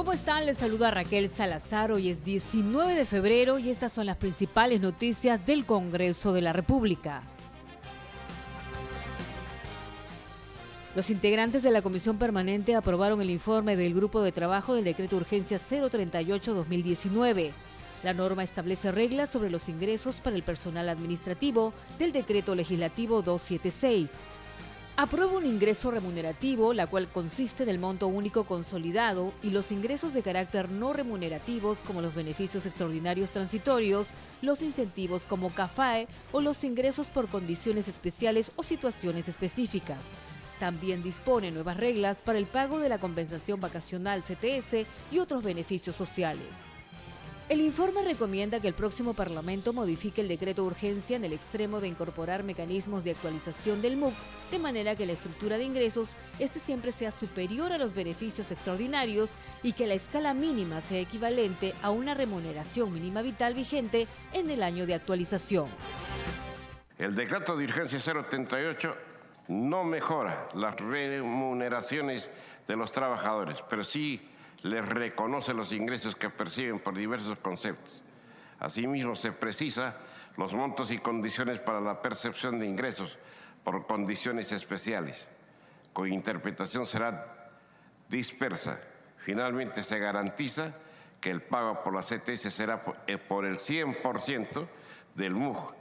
¿Cómo están? Les saluda Raquel Salazar. Hoy es 19 de febrero y estas son las principales noticias del Congreso de la República. Los integrantes de la Comisión Permanente aprobaron el informe del Grupo de Trabajo del Decreto Urgencia 038-2019. La norma establece reglas sobre los ingresos para el personal administrativo del Decreto Legislativo 276 aprueba un ingreso remunerativo, la cual consiste del monto único consolidado y los ingresos de carácter no remunerativos como los beneficios extraordinarios transitorios, los incentivos como CAFAE o los ingresos por condiciones especiales o situaciones específicas. También dispone nuevas reglas para el pago de la compensación vacacional CTS y otros beneficios sociales. El informe recomienda que el próximo Parlamento modifique el decreto de urgencia en el extremo de incorporar mecanismos de actualización del MUC, de manera que la estructura de ingresos este siempre sea superior a los beneficios extraordinarios y que la escala mínima sea equivalente a una remuneración mínima vital vigente en el año de actualización. El decreto de urgencia 038 no mejora las remuneraciones de los trabajadores, pero sí les reconoce los ingresos que perciben por diversos conceptos. Asimismo, se precisa los montos y condiciones para la percepción de ingresos por condiciones especiales, cuya interpretación será dispersa. Finalmente, se garantiza que el pago por la CTS será por el 100% del MUG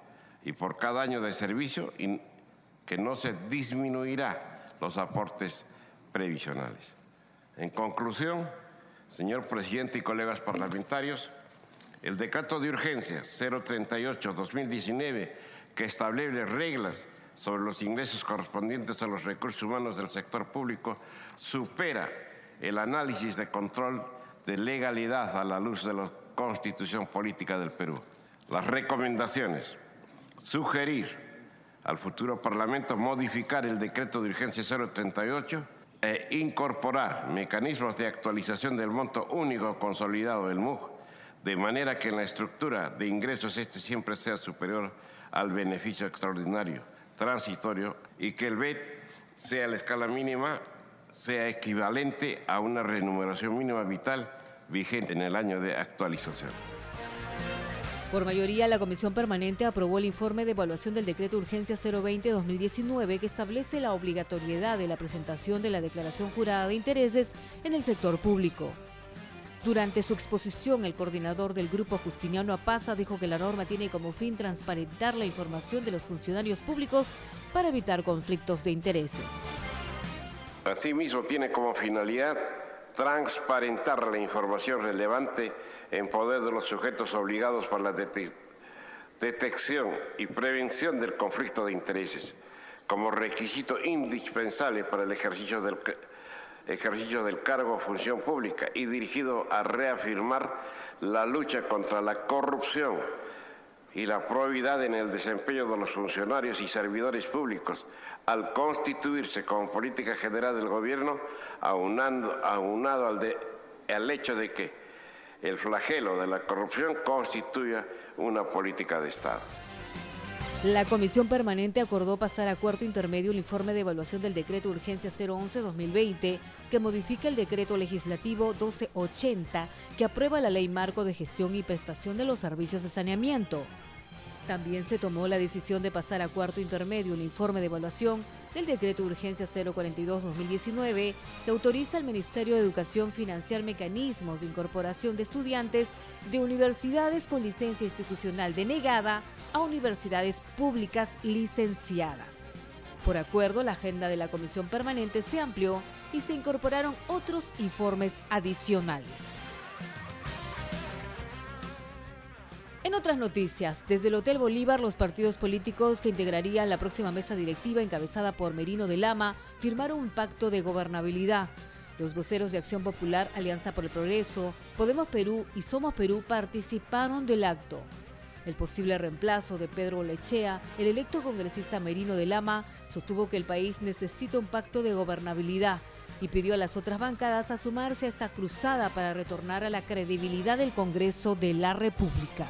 y por cada año de servicio y que no se disminuirá los aportes previsionales. En conclusión, Señor presidente y colegas parlamentarios, el decreto de urgencia 038-2019 que establece reglas sobre los ingresos correspondientes a los recursos humanos del sector público supera el análisis de control de legalidad a la luz de la Constitución Política del Perú. Las recomendaciones. Sugerir al futuro Parlamento modificar el decreto de urgencia 038 e incorporar mecanismos de actualización del monto único consolidado del MUG, de manera que en la estructura de ingresos este siempre sea superior al beneficio extraordinario transitorio y que el BED sea la escala mínima, sea equivalente a una remuneración mínima vital vigente en el año de actualización. Por mayoría, la Comisión Permanente aprobó el informe de evaluación del Decreto Urgencia 020-2019 que establece la obligatoriedad de la presentación de la declaración jurada de intereses en el sector público. Durante su exposición, el coordinador del grupo Justiniano Apaza dijo que la norma tiene como fin transparentar la información de los funcionarios públicos para evitar conflictos de intereses. Asimismo, tiene como finalidad transparentar la información relevante en poder de los sujetos obligados por la detección y prevención del conflicto de intereses como requisito indispensable para el ejercicio del, ejercicio del cargo o función pública y dirigido a reafirmar la lucha contra la corrupción y la probidad en el desempeño de los funcionarios y servidores públicos al constituirse como política general del gobierno, aunado al, al hecho de que el flagelo de la corrupción constituya una política de Estado. La Comisión Permanente acordó pasar a cuarto intermedio el informe de evaluación del decreto Urgencia 011-2020 que modifica el decreto legislativo 1280 que aprueba la Ley Marco de Gestión y Prestación de los Servicios de Saneamiento. También se tomó la decisión de pasar a cuarto intermedio el informe de evaluación del decreto de urgencia 042-2019 que autoriza al Ministerio de Educación financiar mecanismos de incorporación de estudiantes de universidades con licencia institucional denegada a universidades públicas licenciadas. Por acuerdo, la agenda de la Comisión Permanente se amplió y se incorporaron otros informes adicionales. En otras noticias, desde el Hotel Bolívar, los partidos políticos que integrarían la próxima mesa directiva encabezada por Merino de Lama firmaron un pacto de gobernabilidad. Los voceros de Acción Popular, Alianza por el Progreso, Podemos Perú y Somos Perú participaron del acto. El posible reemplazo de Pedro Lechea, el electo congresista Merino de Lama, sostuvo que el país necesita un pacto de gobernabilidad y pidió a las otras bancadas a sumarse a esta cruzada para retornar a la credibilidad del Congreso de la República.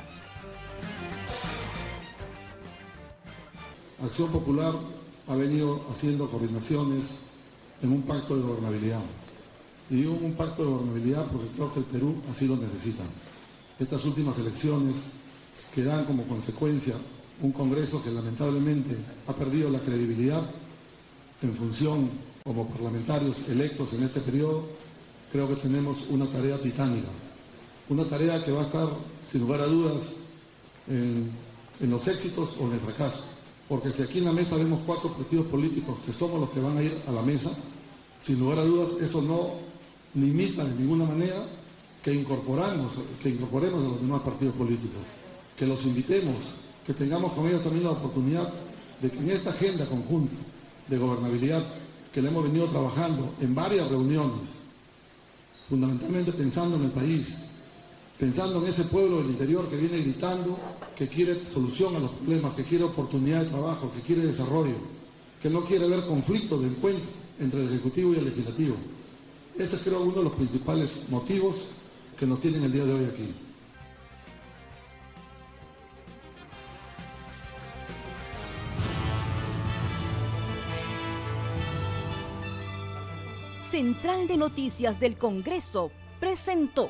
Acción Popular ha venido haciendo coordinaciones en un pacto de gobernabilidad. Y digo un pacto de gobernabilidad porque creo que el Perú así lo necesita. Estas últimas elecciones que dan como consecuencia un Congreso que lamentablemente ha perdido la credibilidad en función como parlamentarios electos en este periodo, creo que tenemos una tarea titánica. Una tarea que va a estar, sin lugar a dudas, en, en los éxitos o en el fracaso. Porque si aquí en la mesa vemos cuatro partidos políticos que somos los que van a ir a la mesa, sin lugar a dudas eso no limita de ninguna manera que incorporamos, que incorporemos a los demás partidos políticos, que los invitemos, que tengamos con ellos también la oportunidad de que en esta agenda conjunta de gobernabilidad que le hemos venido trabajando en varias reuniones, fundamentalmente pensando en el país, pensando en ese pueblo del interior que viene gritando, que quiere solución a los problemas, que quiere oportunidad de trabajo, que quiere desarrollo, que no quiere ver conflictos de encuentro entre el Ejecutivo y el Legislativo. Ese es creo uno de los principales motivos que nos tienen el día de hoy aquí. Central de Noticias del Congreso presentó